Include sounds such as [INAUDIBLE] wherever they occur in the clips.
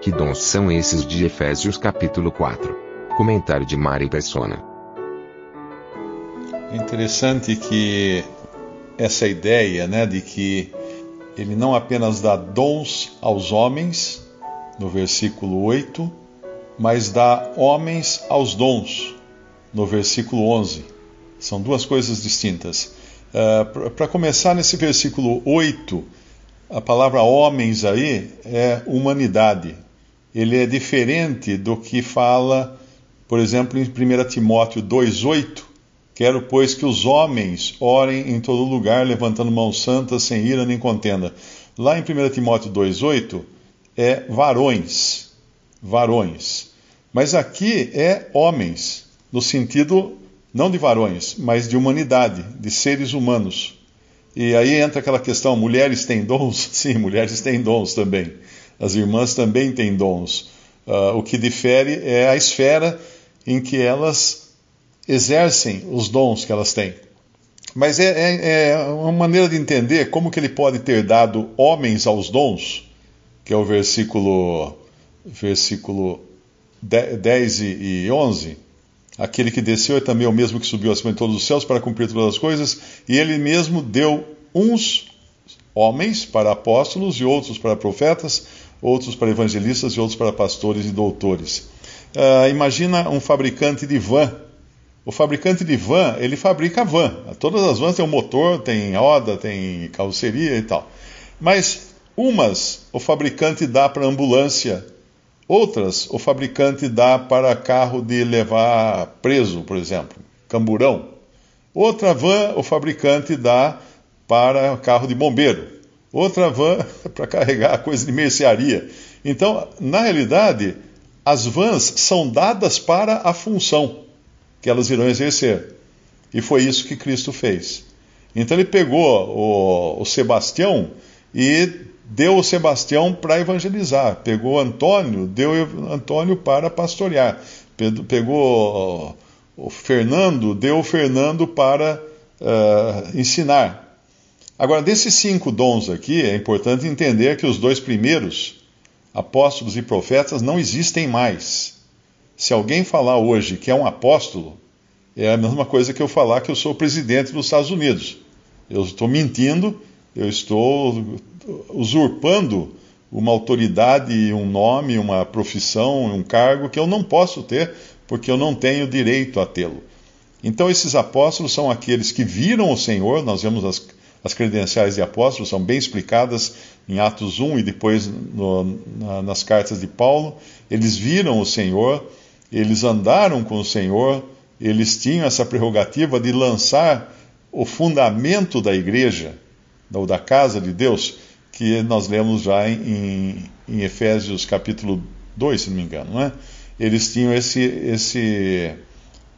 Que dons são esses de Efésios capítulo 4? Comentário de Mari Persona. É interessante que essa ideia né, de que ele não apenas dá dons aos homens, no versículo 8, mas dá homens aos dons, no versículo 11. São duas coisas distintas. Uh, Para começar, nesse versículo 8, a palavra homens aí é humanidade. Ele é diferente do que fala, por exemplo, em 1 Timóteo 2,8. Quero, pois, que os homens orem em todo lugar, levantando mãos santas, sem ira nem contenda. Lá em 1 Timóteo 2,8 é varões. Varões. Mas aqui é homens, no sentido não de varões, mas de humanidade, de seres humanos. E aí entra aquela questão: mulheres têm dons? [LAUGHS] Sim, mulheres têm dons também. As irmãs também têm dons. Uh, o que difere é a esfera em que elas exercem os dons que elas têm. Mas é, é, é, uma maneira de entender como que ele pode ter dado homens aos dons, que é o versículo, versículo 10 e 11. Aquele que desceu é também o mesmo que subiu acima de todos os céus para cumprir todas as coisas, e ele mesmo deu uns homens para apóstolos e outros para profetas, outros para evangelistas e outros para pastores e doutores. Uh, imagina um fabricante de van o fabricante de van, ele fabrica van. Todas as vans têm um motor, tem roda, tem carroceria e tal. Mas umas o fabricante dá para ambulância, outras o fabricante dá para carro de levar preso, por exemplo, camburão. Outra van o fabricante dá para carro de bombeiro. Outra van [LAUGHS] para carregar coisa de mercearia. Então, na realidade, as vans são dadas para a função que elas irão exercer. E foi isso que Cristo fez. Então ele pegou o, o Sebastião e deu o Sebastião para evangelizar. Pegou Antônio, deu Antônio para pastorear. Pegou o Fernando, deu o Fernando para uh, ensinar. Agora, desses cinco dons aqui, é importante entender que os dois primeiros, apóstolos e profetas, não existem mais. Se alguém falar hoje que é um apóstolo, é a mesma coisa que eu falar que eu sou presidente dos Estados Unidos. Eu estou mentindo, eu estou usurpando uma autoridade, um nome, uma profissão, um cargo que eu não posso ter, porque eu não tenho direito a tê-lo. Então, esses apóstolos são aqueles que viram o Senhor, nós vemos as, as credenciais de apóstolos, são bem explicadas em Atos 1 e depois no, na, nas cartas de Paulo. Eles viram o Senhor, eles andaram com o Senhor, eles tinham essa prerrogativa de lançar o fundamento da igreja, ou da casa de Deus, que nós lemos já em, em Efésios capítulo 2, se não me engano, não é? Eles tinham esse, esse,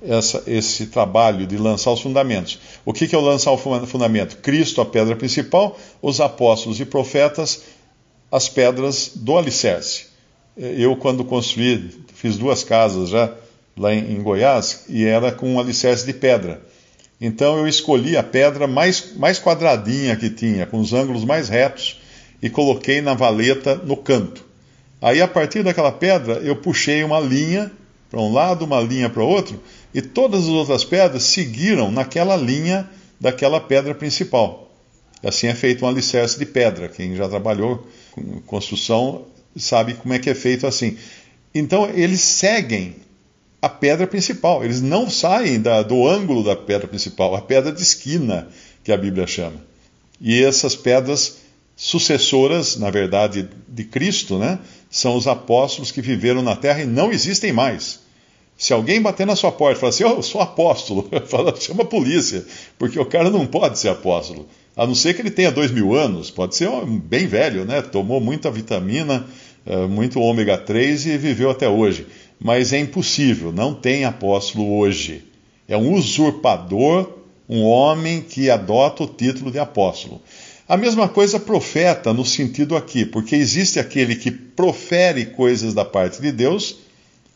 essa, esse trabalho de lançar os fundamentos. O que, que é o lançar o fundamento? Cristo, a pedra principal, os apóstolos e profetas, as pedras do alicerce. Eu, quando construí, fiz duas casas já lá em, em Goiás e era com um alicerce de pedra. Então eu escolhi a pedra mais, mais quadradinha que tinha, com os ângulos mais retos, e coloquei na valeta no canto. Aí a partir daquela pedra eu puxei uma linha para um lado, uma linha para o outro, e todas as outras pedras seguiram naquela linha daquela pedra principal. Assim é feito um alicerce de pedra. Quem já trabalhou com construção sabe como é que é feito assim. Então eles seguem a pedra principal, eles não saem da, do ângulo da pedra principal, a pedra de esquina que a Bíblia chama. E essas pedras sucessoras, na verdade, de Cristo, né, são os apóstolos que viveram na terra e não existem mais. Se alguém bater na sua porta e falar assim, oh, eu sou apóstolo, [LAUGHS] fala, chama a polícia, porque o cara não pode ser apóstolo. A não ser que ele tenha dois mil anos, pode ser bem velho, né? Tomou muita vitamina, eh, muito ômega 3 e viveu até hoje. Mas é impossível, não tem apóstolo hoje. É um usurpador, um homem que adota o título de apóstolo. A mesma coisa profeta no sentido aqui, porque existe aquele que profere coisas da parte de Deus,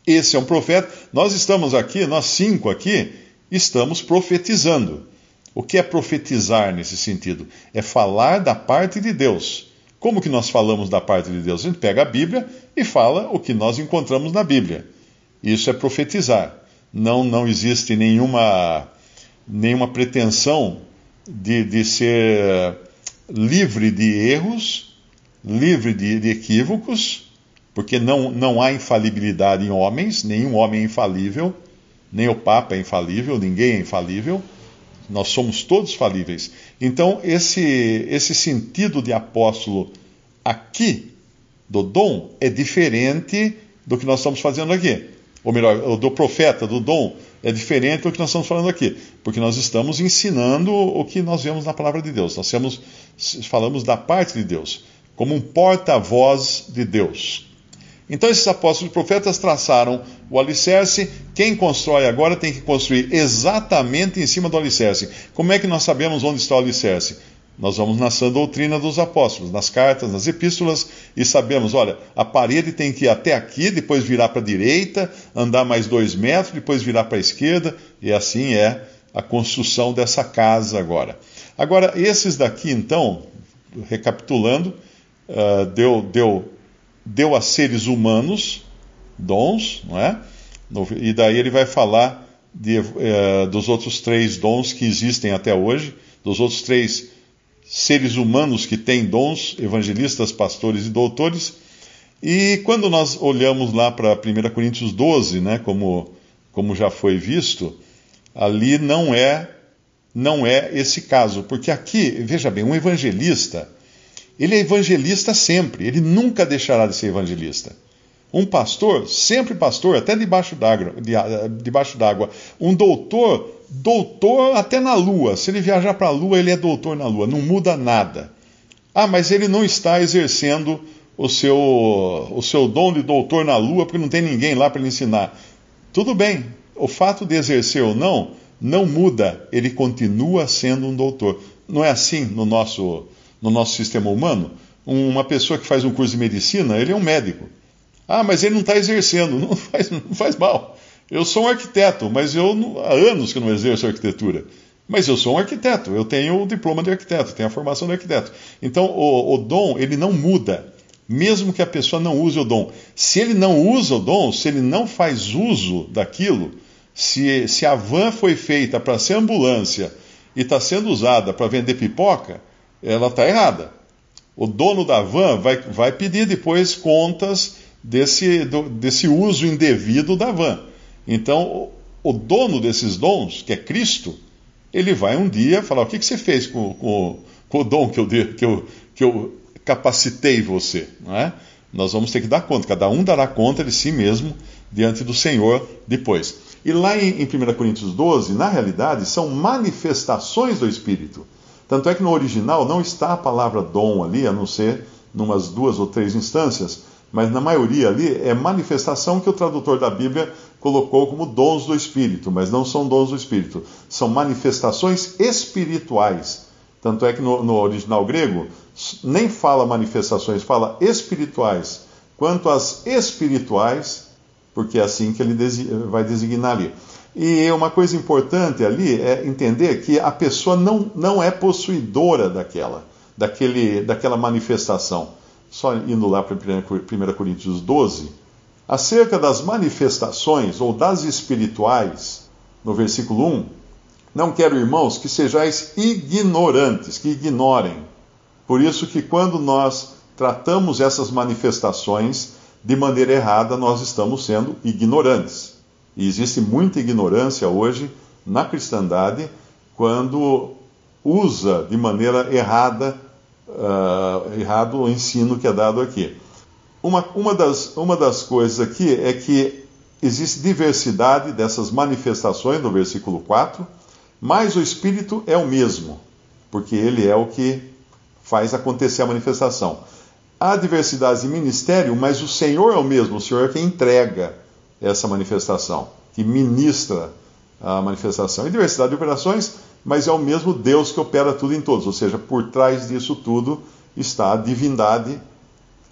esse é um profeta. Nós estamos aqui, nós cinco aqui, estamos profetizando. O que é profetizar nesse sentido? É falar da parte de Deus. Como que nós falamos da parte de Deus? A gente pega a Bíblia e fala o que nós encontramos na Bíblia. Isso é profetizar. Não, não existe nenhuma, nenhuma pretensão de, de ser livre de erros, livre de, de equívocos, porque não, não há infalibilidade em homens, nenhum homem é infalível, nem o Papa é infalível, ninguém é infalível. Nós somos todos falíveis. Então, esse, esse sentido de apóstolo aqui, do dom, é diferente do que nós estamos fazendo aqui. Ou melhor, do profeta, do dom, é diferente do que nós estamos falando aqui. Porque nós estamos ensinando o que nós vemos na palavra de Deus. Nós temos, falamos da parte de Deus, como um porta-voz de Deus. Então, esses apóstolos e profetas traçaram o alicerce. Quem constrói agora tem que construir exatamente em cima do alicerce. Como é que nós sabemos onde está o alicerce? Nós vamos na sã doutrina dos apóstolos, nas cartas, nas epístolas, e sabemos: olha, a parede tem que ir até aqui, depois virar para a direita, andar mais dois metros, depois virar para a esquerda, e assim é a construção dessa casa agora. Agora, esses daqui, então, recapitulando, uh, deu, deu deu a seres humanos dons, não é? E daí ele vai falar de, eh, dos outros três dons que existem até hoje, dos outros três seres humanos que têm dons, evangelistas, pastores e doutores. E quando nós olhamos lá para 1 Coríntios 12, né, como, como já foi visto, ali não é não é esse caso, porque aqui, veja bem, um evangelista, ele é evangelista sempre, ele nunca deixará de ser evangelista. Um pastor, sempre pastor, até debaixo d'água. Um doutor, doutor até na lua. Se ele viajar para a lua, ele é doutor na lua, não muda nada. Ah, mas ele não está exercendo o seu, o seu dom de doutor na lua porque não tem ninguém lá para lhe ensinar. Tudo bem, o fato de exercer ou não, não muda, ele continua sendo um doutor. Não é assim no nosso no nosso sistema humano. Uma pessoa que faz um curso de medicina, ele é um médico. Ah, mas ele não está exercendo, [LAUGHS] não faz, não faz mal. Eu sou um arquiteto, mas eu há anos que não exerço arquitetura. Mas eu sou um arquiteto, eu tenho o diploma de arquiteto, tenho a formação de arquiteto. Então o, o dom, ele não muda, mesmo que a pessoa não use o dom. Se ele não usa o dom, se ele não faz uso daquilo, se, se a van foi feita para ser ambulância e está sendo usada para vender pipoca, ela está errada. O dono da van vai, vai pedir depois contas desse, do, desse uso indevido da van. Então, o, o, dono desses dons, que é Cristo, ele vai um dia falar: o que, que você fez com, com, com o dom que eu, que, eu, que eu capacitei você? Não é? Nós vamos ter que dar conta, cada um dará conta de si mesmo diante do Senhor depois. E lá em, em 1 Coríntios 12, na realidade, são manifestações do Espírito. Tanto é que no original não está a palavra dom ali, a não ser numas duas ou três instâncias, mas na maioria ali é manifestação que o tradutor da Bíblia colocou como dons do Espírito, mas não são dons do Espírito, são manifestações espirituais. Tanto é que no, no original grego nem fala manifestações, fala espirituais. Quanto às espirituais, porque é assim que ele vai designar ali. E uma coisa importante ali é entender que a pessoa não, não é possuidora daquela, daquele, daquela manifestação. Só indo lá para 1 Coríntios 12, acerca das manifestações ou das espirituais, no versículo 1, não quero, irmãos, que sejais ignorantes, que ignorem. Por isso que quando nós tratamos essas manifestações de maneira errada, nós estamos sendo ignorantes. E existe muita ignorância hoje na cristandade quando usa de maneira errada uh, errado o ensino que é dado aqui. Uma, uma, das, uma das coisas aqui é que existe diversidade dessas manifestações no versículo 4, mas o Espírito é o mesmo. porque ele é o que faz acontecer a manifestação. Há diversidades de ministério, mas o Senhor é o mesmo, o Senhor é quem entrega essa manifestação, que ministra a manifestação. E diversidade de operações, mas é o mesmo Deus que opera tudo em todos, ou seja, por trás disso tudo está a divindade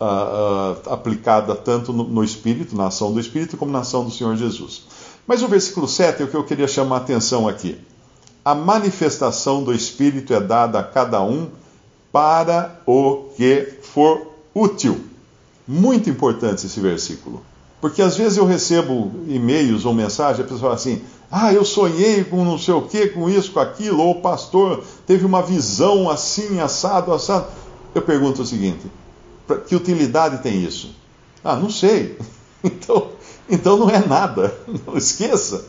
uh, uh, aplicada tanto no, no, Espírito, na ação do Espírito, como na ação do Senhor Jesus. Mas o versículo 7 é o que eu queria chamar a atenção aqui. A manifestação do Espírito é dada a cada um para o que for útil. Muito importante esse versículo. Porque às vezes eu recebo e-mails ou mensagens, a pessoa fala assim: ah, eu sonhei com não sei o que, com isso, com aquilo, ou o pastor teve uma visão assim, assado, assado. Eu pergunto o seguinte: que utilidade tem isso? Ah, não sei. [LAUGHS] Então, então não é nada. [LAUGHS] Não esqueça.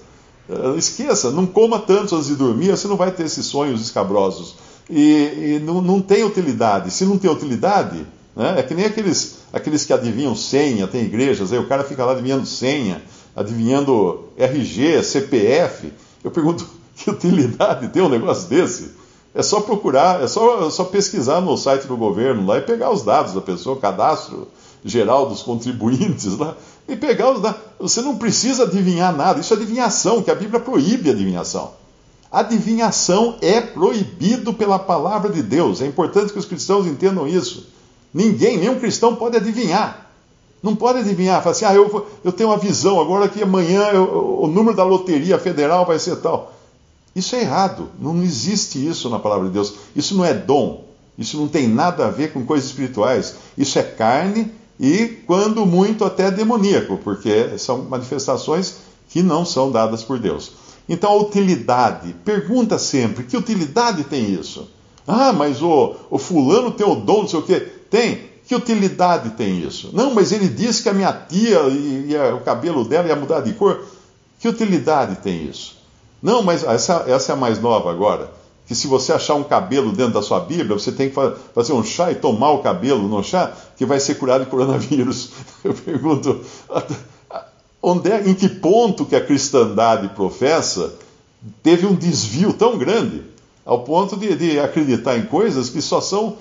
Eh, esqueça, não coma tanto antes de dormir, você não vai ter esses sonhos escabrosos. E, e não, não tem utilidade. Se não tem utilidade, né, é que nem aqueles, aqueles que adivinham senha, tem igrejas, aí o cara fica lá adivinhando senha adivinhando RG, CPF. Eu pergunto, [LAUGHS] que utilidade tem um negócio desse? É só procurar, é só, é só pesquisar no site do governo lá e pegar os dados da pessoa, cadastro geral dos contribuintes lá, e pegar os dados. Você não precisa adivinhar nada, isso é adivinhação, que a Bíblia proíbe adivinhação. Adivinhação é proibido pela palavra de Deus. É importante que os cristãos entendam isso. Ninguém, nenhum cristão pode adivinhar. Não pode adivinhar, falar assim, ah, eu, eu tenho uma visão agora que amanhã eu, o número da loteria federal vai ser tal. Isso é errado, não existe isso na palavra de Deus. Isso não é dom, isso não tem nada a ver com coisas espirituais. Isso é carne e, quando muito, até demoníaco, porque são manifestações que não são dadas por Deus. Então, a utilidade, pergunta sempre: que utilidade tem isso? Ah, mas o, o fulano tem o dom, não sei o quê. Tem. Que utilidade tem isso? Não, mas ele disse que a minha tia e, o cabelo dela ia mudar de cor. Que utilidade tem isso? Não, mas essa, essa é a mais nova agora. Que se você achar um cabelo dentro da sua Bíblia, você tem que fazer um chá e tomar o cabelo no chá, que vai ser curado de coronavírus. [LAUGHS] Eu pergunto, onde é, em que ponto que a cristandade professa teve um desvio tão grande, ao ponto de, de acreditar em coisas que só são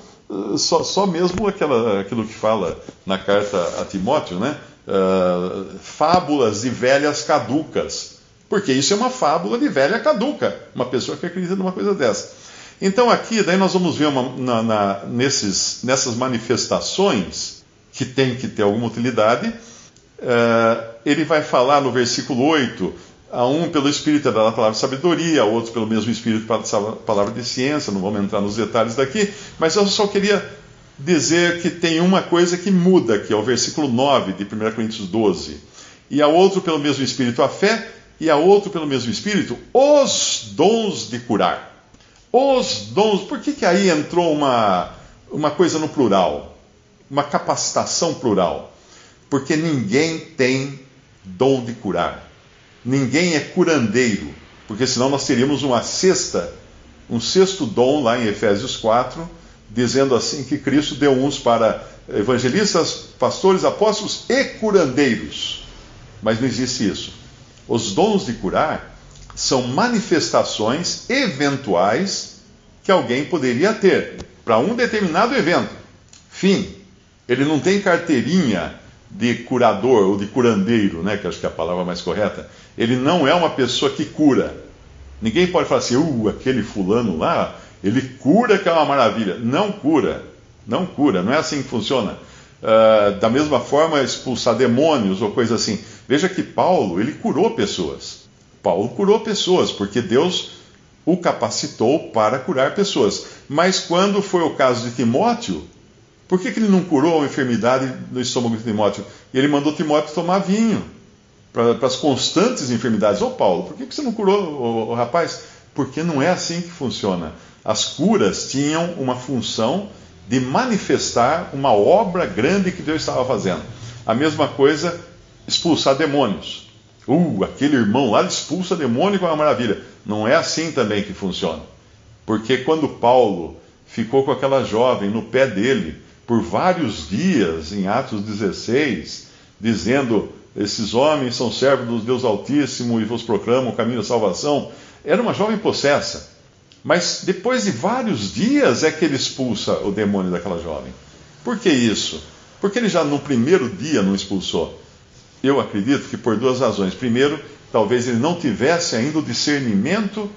só, só mesmo aquela, aquilo que fala na carta a Timóteo, né? Uh, fábulas de velhas caducas. Porque isso é uma fábula de velha caduca, uma pessoa que acredita numa coisa dessa. Então aqui, daí nós vamos ver uma, na, na, nesses, nessas manifestações que tem que ter alguma utilidade. Uh, ele vai falar no versículo 8 a um pelo Espírito é dada a palavra sabedoria, a outro pelo mesmo Espírito a palavra de ciência, não vamos entrar nos detalhes daqui, mas eu só queria dizer que tem uma coisa que muda, que é o versículo 9 de 1 Coríntios 12. E a outro pelo mesmo Espírito a fé, e a outro pelo mesmo Espírito os dons de curar. Os dons, por que, que aí entrou uma, uma coisa no plural? Uma capacitação plural? Porque ninguém tem dom de curar ninguém é curandeiro, porque senão nós teríamos uma sexta, um sexto dom lá em Efésios 4, dizendo assim que Cristo deu uns para evangelistas, pastores, apóstolos e curandeiros. Mas não existe isso. Os dons de curar são manifestações eventuais que alguém poderia ter para um determinado evento. Fim. Ele não tem carteirinha de curador ou de curandeiro, né, que acho que é a palavra mais correta. Ele não é uma pessoa que cura. Ninguém pode falar assim, uh, aquele fulano lá, ele cura que é uma maravilha. Não cura. Não cura. Não é assim que funciona. Uh, da mesma forma, expulsar demônios ou coisa assim. Veja que Paulo, ele curou pessoas. Paulo curou pessoas, porque Deus o capacitou para curar pessoas. Mas quando foi o caso de Timóteo, por que, que ele não curou a enfermidade no estômago de Timóteo? Ele mandou Timóteo tomar vinho para as constantes enfermidades. Ô Paulo, por que você não curou o, o rapaz? Porque não é assim que funciona. As curas tinham uma função de manifestar uma obra grande que Deus estava fazendo. A mesma coisa, expulsar demônios. Uh, aquele irmão lá expulsa demônio com uma maravilha. Não é assim também que funciona. Porque quando Paulo ficou com aquela jovem no pé dele por vários dias, em Atos 16, dizendo: esses homens são servos do Deus Altíssimo e vos proclamam o caminho da salvação. Era uma jovem possessa. Mas depois de vários dias é que ele expulsa o demônio daquela jovem. Por que isso? Porque ele já no primeiro dia não expulsou. Eu acredito que por duas razões. Primeiro, talvez ele não tivesse ainda o discernimento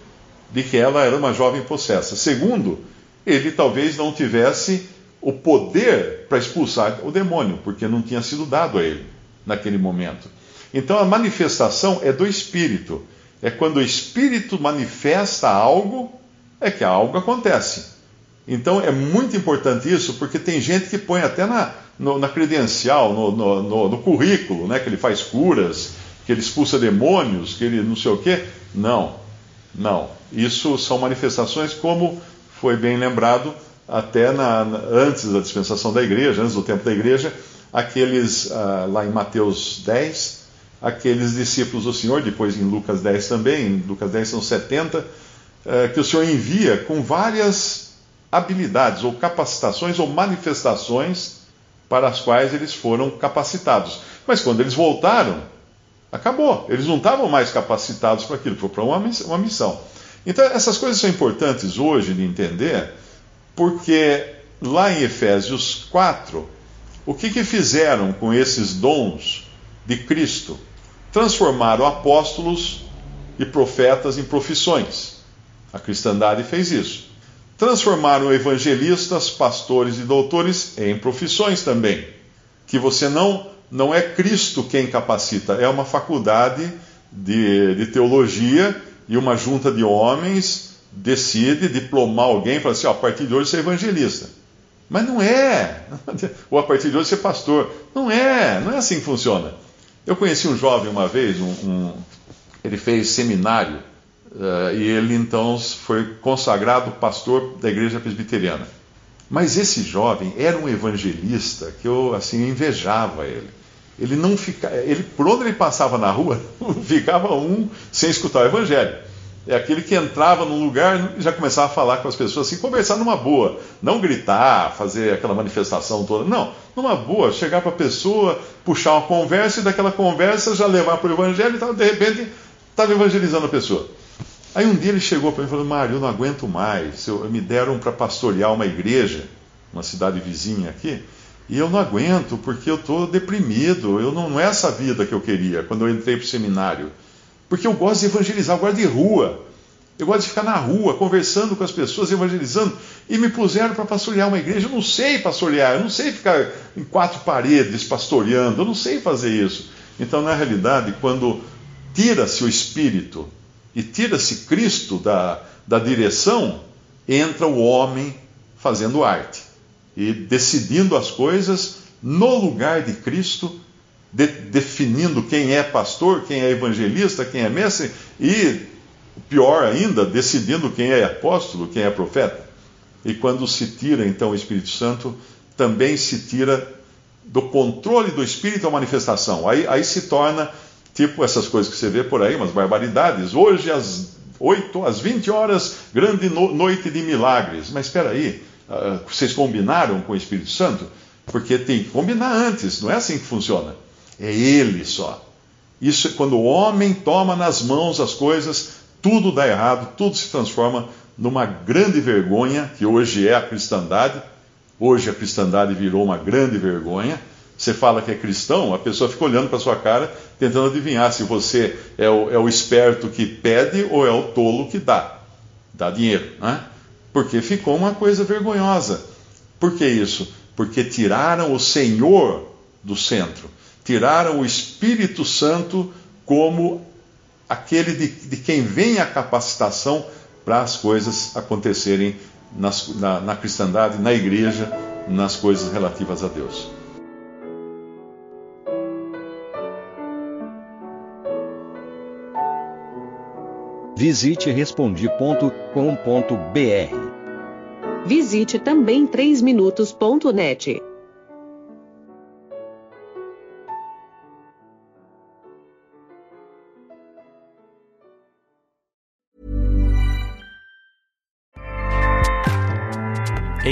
de que ela era uma jovem possessa. Segundo, ele talvez não tivesse o poder para expulsar o demônio, porque não tinha sido dado a ele naquele momento. Então a manifestação é do Espírito. É quando o Espírito manifesta algo, é que algo acontece. Então é muito importante isso, porque tem gente que põe até na, no, na credencial, no, no, no, currículo, né, que ele faz curas, que ele expulsa demônios, que ele não sei o quê. Não, não. Isso são manifestações, como foi bem lembrado, até na, antes da dispensação da igreja, antes do tempo da igreja, aqueles, ah, lá em Mateus 10, aqueles discípulos do Senhor, depois em Lucas 10 também, em Lucas 10 são 70, eh, que o Senhor envia com várias habilidades, ou capacitações, ou manifestações para as quais eles foram capacitados. Mas quando eles voltaram, acabou. Eles não estavam mais capacitados para aquilo, foi para uma missão. Então, essas coisas são importantes hoje de entender, porque lá em Efésios 4, o que, que fizeram com esses dons de Cristo? Transformaram apóstolos e profetas em profissões. A cristandade fez isso. Transformaram evangelistas, pastores e doutores em profissões também. Que você não, não é Cristo quem capacita, é uma faculdade de, de teologia e uma junta de homens decide diplomar alguém e fala assim: ó, a partir de hoje você é evangelista. Mas não é. [LAUGHS] Ou a partir de hoje você é pastor. Não é. Não é assim que funciona. Eu conheci um jovem uma vez, um, um, ele fez seminário uh, e ele então foi consagrado pastor da igreja presbiteriana. Mas esse jovem era um evangelista que eu assim invejava ele. Ele não fica, ele por onde ele passava na rua, [LAUGHS] ficava um sem escutar o evangelho. É aquele que entrava num lugar e já começava a falar com as pessoas assim, conversar numa boa, não gritar, fazer aquela manifestação toda. Não, numa boa, chegar para a pessoa, puxar uma conversa e daquela conversa já levar para o evangelho e tal, de repente estava evangelizando a pessoa. Aí um dia ele chegou para mim e falou: Mário, eu não aguento mais. Eu, me deram para pastorear uma igreja, uma cidade vizinha aqui. E eu não aguento, porque eu estou deprimido. Eu não, não é essa vida que eu queria quando eu entrei para o seminário. Porque eu gosto de evangelizar, eu gosto de rua. Eu gosto de ficar na rua, conversando com as pessoas, evangelizando. E me puseram para pastorear uma igreja. Eu não sei pastorear, eu não sei ficar em quatro paredes pastoreando, eu não sei fazer isso. Então, na realidade, quando tira-se o Espírito e tira-se Cristo da, da direção, entra o homem fazendo arte e decidindo as coisas no lugar de Cristo, de, definindo quem é pastor, quem é evangelista, quem é mestre e, pior ainda, decidindo quem é apóstolo, quem é profeta. E quando se tira então o Espírito Santo, também se tira do controle do Espírito a manifestação. Aí, aí se torna tipo essas coisas que você vê por aí, umas barbaridades. Hoje às 8, às 20 horas, grande no, noite de milagres. Mas espera aí, uh, vocês combinaram com o Espírito Santo? Porque tem que combinar antes, não é assim que funciona. É Ele só. Isso é quando o homem toma nas mãos as coisas, tudo dá errado, tudo se transforma numa grande vergonha, que hoje é a cristandade. Hoje a cristandade virou uma grande vergonha. Você fala que é cristão, a pessoa fica olhando para sua cara, tentando adivinhar se você é o, é o esperto que pede ou é o tolo que dá. Dá dinheiro, né? porque ficou uma coisa vergonhosa. Por que isso? Porque tiraram o Senhor do centro, tiraram o Espírito Santo como aquele de, de quem vem a capacitação para as coisas acontecerem nas, na, na cristandade, na igreja, nas coisas relativas a Deus. Visite respondi.com.br. Visite também 3minutos.net.